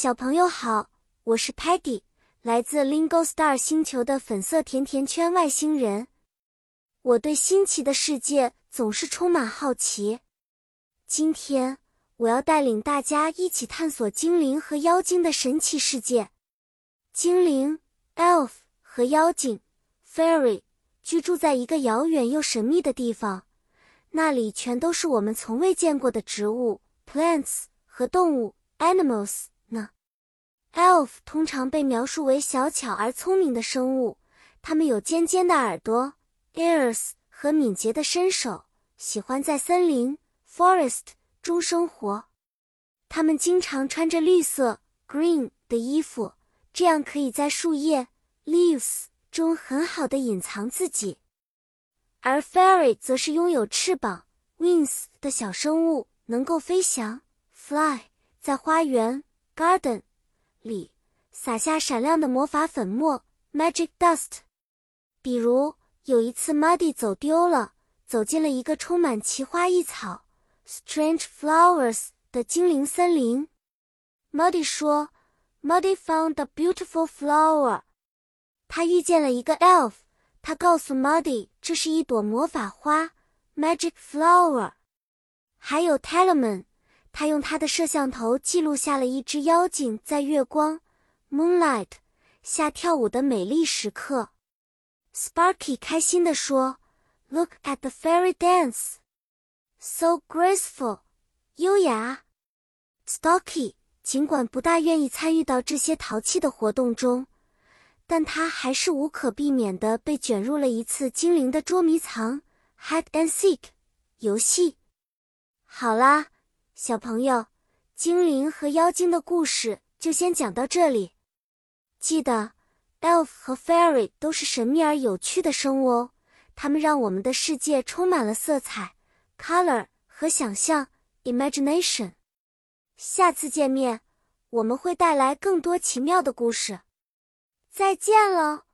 小朋友好，我是 Patty，来自 Lingo Star 星球的粉色甜甜圈外星人。我对新奇的世界总是充满好奇。今天我要带领大家一起探索精灵和妖精的神奇世界。精灵 （elf） 和妖精 （fairy） 居住在一个遥远又神秘的地方，那里全都是我们从未见过的植物 （plants） 和动物 （animals）。Elf 通常被描述为小巧而聪明的生物，它们有尖尖的耳朵 （ears） 和敏捷的身手，喜欢在森林 （forest） 中生活。它们经常穿着绿色 （green） 的衣服，这样可以在树叶 （leaves） 中很好的隐藏自己。而 Fairy 则是拥有翅膀 （wings） 的小生物，能够飞翔 （fly），在花园 （garden）。里撒下闪亮的魔法粉末 （magic dust）。比如有一次，Muddy 走丢了，走进了一个充满奇花异草 （strange flowers） 的精灵森林。Muddy 说：“Muddy found a beautiful flower。”他遇见了一个 elf，他告诉 Muddy 这是一朵魔法花 （magic flower）。还有 Talman。他用他的摄像头记录下了一只妖精在月光 （moonlight） 下跳舞的美丽时刻。Sparky 开心地说：“Look at the fairy dance, so graceful，优雅。” Stocky 尽管不大愿意参与到这些淘气的活动中，但他还是无可避免地被卷入了一次精灵的捉迷藏 （hide and seek） 游戏。好啦。小朋友，精灵和妖精的故事就先讲到这里。记得，elf 和 fairy 都是神秘而有趣的生物哦，它们让我们的世界充满了色彩 （color） 和想象 （imagination）。下次见面，我们会带来更多奇妙的故事。再见了。